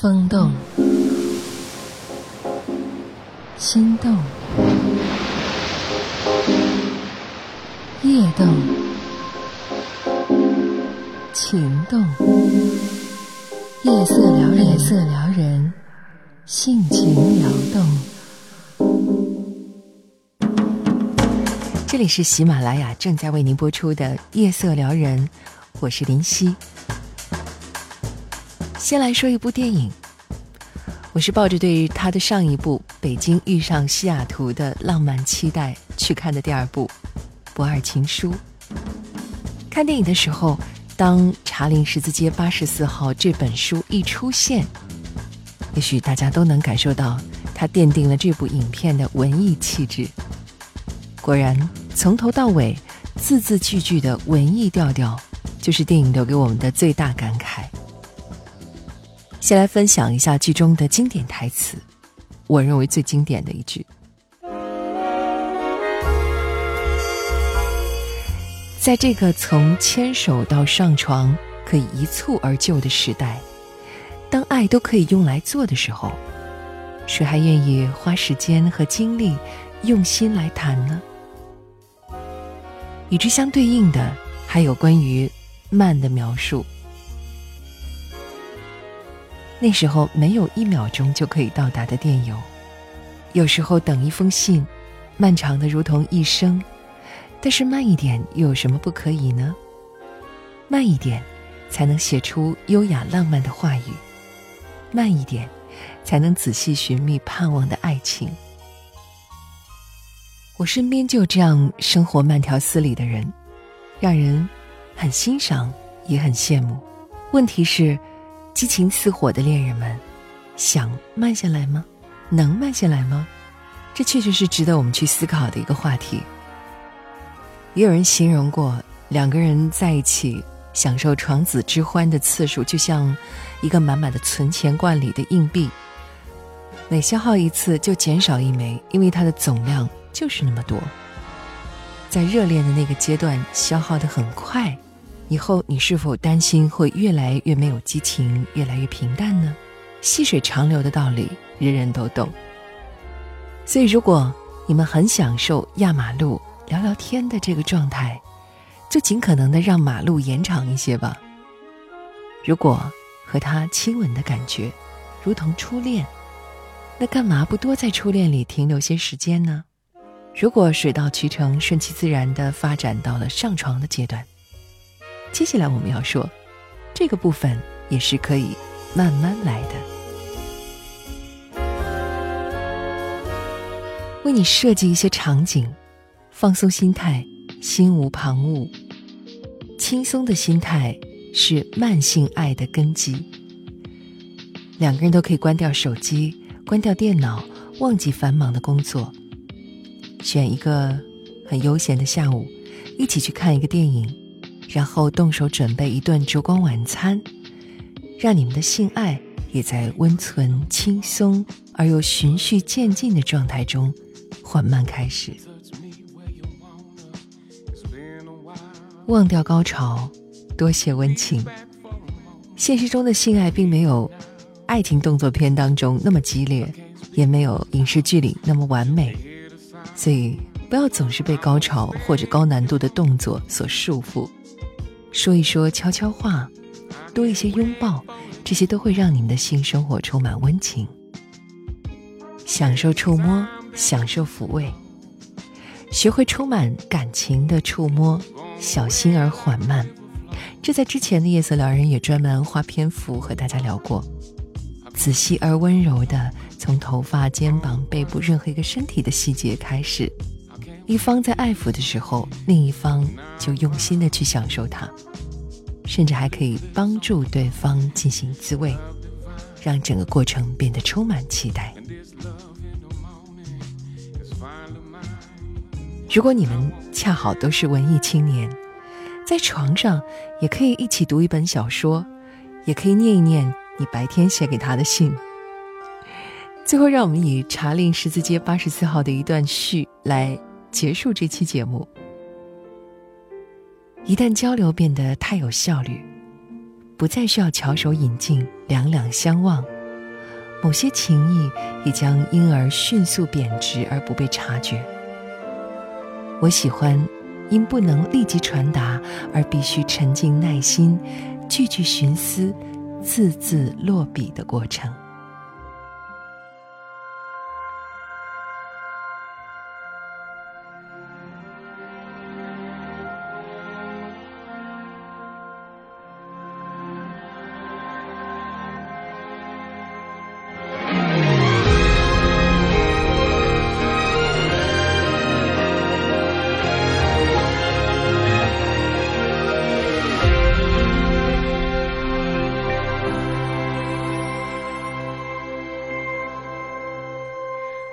风动，心动，夜动，情动，夜色撩人，夜色撩人，性情撩动。这里是喜马拉雅正在为您播出的《夜色撩人》，我是林夕。先来说一部电影，我是抱着对他的上一部《北京遇上西雅图》的浪漫期待去看的第二部《不二情书》。看电影的时候，当查令十字街八十四号这本书一出现，也许大家都能感受到它奠定了这部影片的文艺气质。果然，从头到尾，字字句句的文艺调调，就是电影留给我们的最大感慨。先来分享一下剧中的经典台词，我认为最经典的一句：在这个从牵手到上床可以一蹴而就的时代，当爱都可以用来做的时候，谁还愿意花时间和精力用心来谈呢？与之相对应的，还有关于慢的描述。那时候没有一秒钟就可以到达的电邮，有时候等一封信，漫长的如同一生。但是慢一点又有什么不可以呢？慢一点，才能写出优雅浪漫的话语；慢一点，才能仔细寻觅盼望的爱情。我身边就这样生活慢条斯理的人，让人很欣赏，也很羡慕。问题是。激情似火的恋人们，想慢下来吗？能慢下来吗？这确实是值得我们去思考的一个话题。也有人形容过，两个人在一起享受床子之欢的次数，就像一个满满的存钱罐里的硬币，每消耗一次就减少一枚，因为它的总量就是那么多。在热恋的那个阶段，消耗的很快。以后你是否担心会越来越没有激情，越来越平淡呢？细水长流的道理人人都懂。所以，如果你们很享受压马路聊聊天的这个状态，就尽可能的让马路延长一些吧。如果和他亲吻的感觉如同初恋，那干嘛不多在初恋里停留些时间呢？如果水到渠成、顺其自然的发展到了上床的阶段。接下来我们要说，这个部分也是可以慢慢来的。为你设计一些场景，放松心态，心无旁骛。轻松的心态是慢性爱的根基。两个人都可以关掉手机，关掉电脑，忘记繁忙的工作，选一个很悠闲的下午，一起去看一个电影。然后动手准备一顿烛光晚餐，让你们的性爱也在温存、轻松而又循序渐进的状态中缓慢开始。忘掉高潮，多些温情。现实中的性爱并没有爱情动作片当中那么激烈，也没有影视剧里那么完美，所以不要总是被高潮或者高难度的动作所束缚。说一说悄悄话，多一些拥抱，这些都会让你们的性生活充满温情。享受触摸，享受抚慰，学会充满感情的触摸，小心而缓慢。这在之前的夜色撩人也专门花篇幅和大家聊过。仔细而温柔的，从头发、肩膀、背部任何一个身体的细节开始。一方在爱抚的时候，另一方就用心的去享受它，甚至还可以帮助对方进行自慰，让整个过程变得充满期待。如果你们恰好都是文艺青年，在床上也可以一起读一本小说，也可以念一念你白天写给他的信。最后，让我们以查令十字街八十四号的一段序来。结束这期节目。一旦交流变得太有效率，不再需要翘首引进、两两相望，某些情谊也将因而迅速贬值而不被察觉。我喜欢因不能立即传达而必须沉静耐心、句句寻思、字字落笔的过程。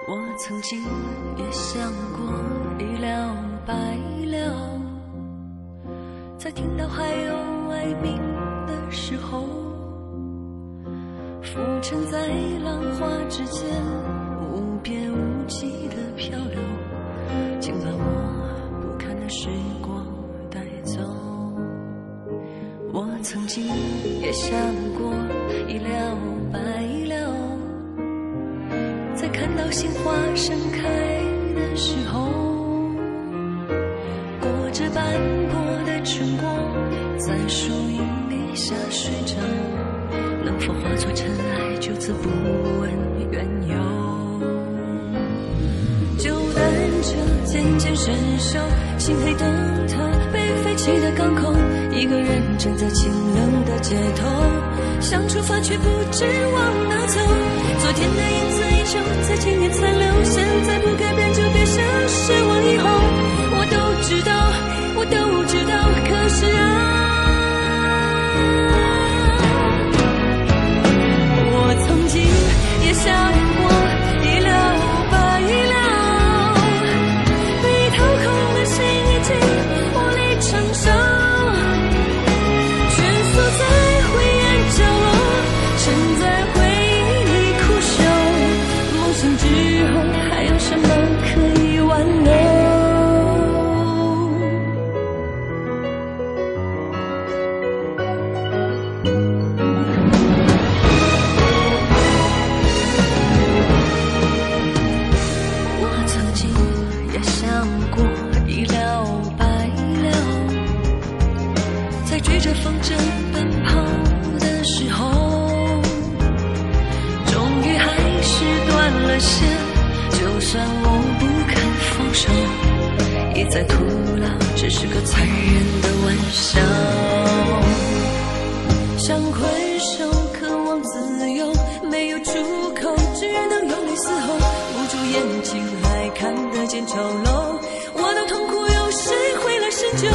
我曾经也想过一了百了，在听到还有哀鸣的时候，浮沉在浪花之间，无边无际的漂流，请把我不堪的时光带走。我曾经也想过一了百了。鲜花盛开的时候，裹着斑驳的春光，在树荫底下睡着，能否化作尘埃，就此不问缘由？就等着渐渐生锈，漆黑灯塔被废弃的港口，一个人站在清冷的街头，想出发却不知往哪走，昨天的影子。在千年残留，现在不改变就别想失望。以后我都知道，我都知道，可是啊。我曾经也笑过线，就算我不肯放手，一再徒劳，只是个残忍的玩笑。想挥手，渴望自由，没有出口，只能用力嘶吼。捂住眼睛，还看得见丑陋。我的痛苦，有谁会来深究？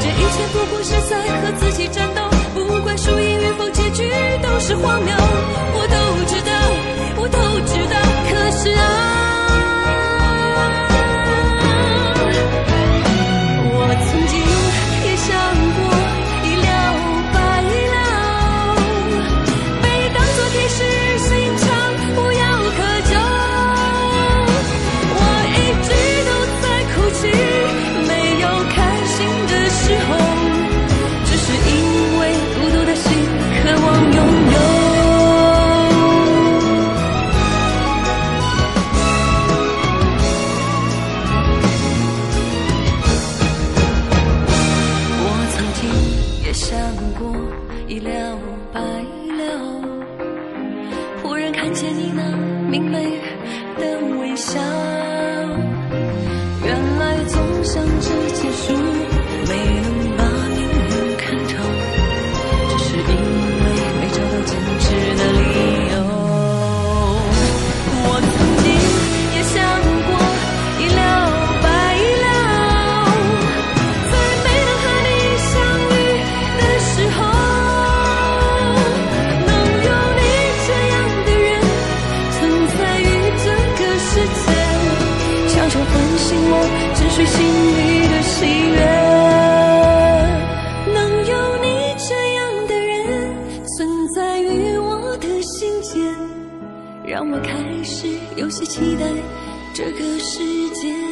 这一切不过是在和自己战斗。不管输赢与否，结局都是荒谬。我都知道，我都知道，可是啊。让我开始有些期待这个世界。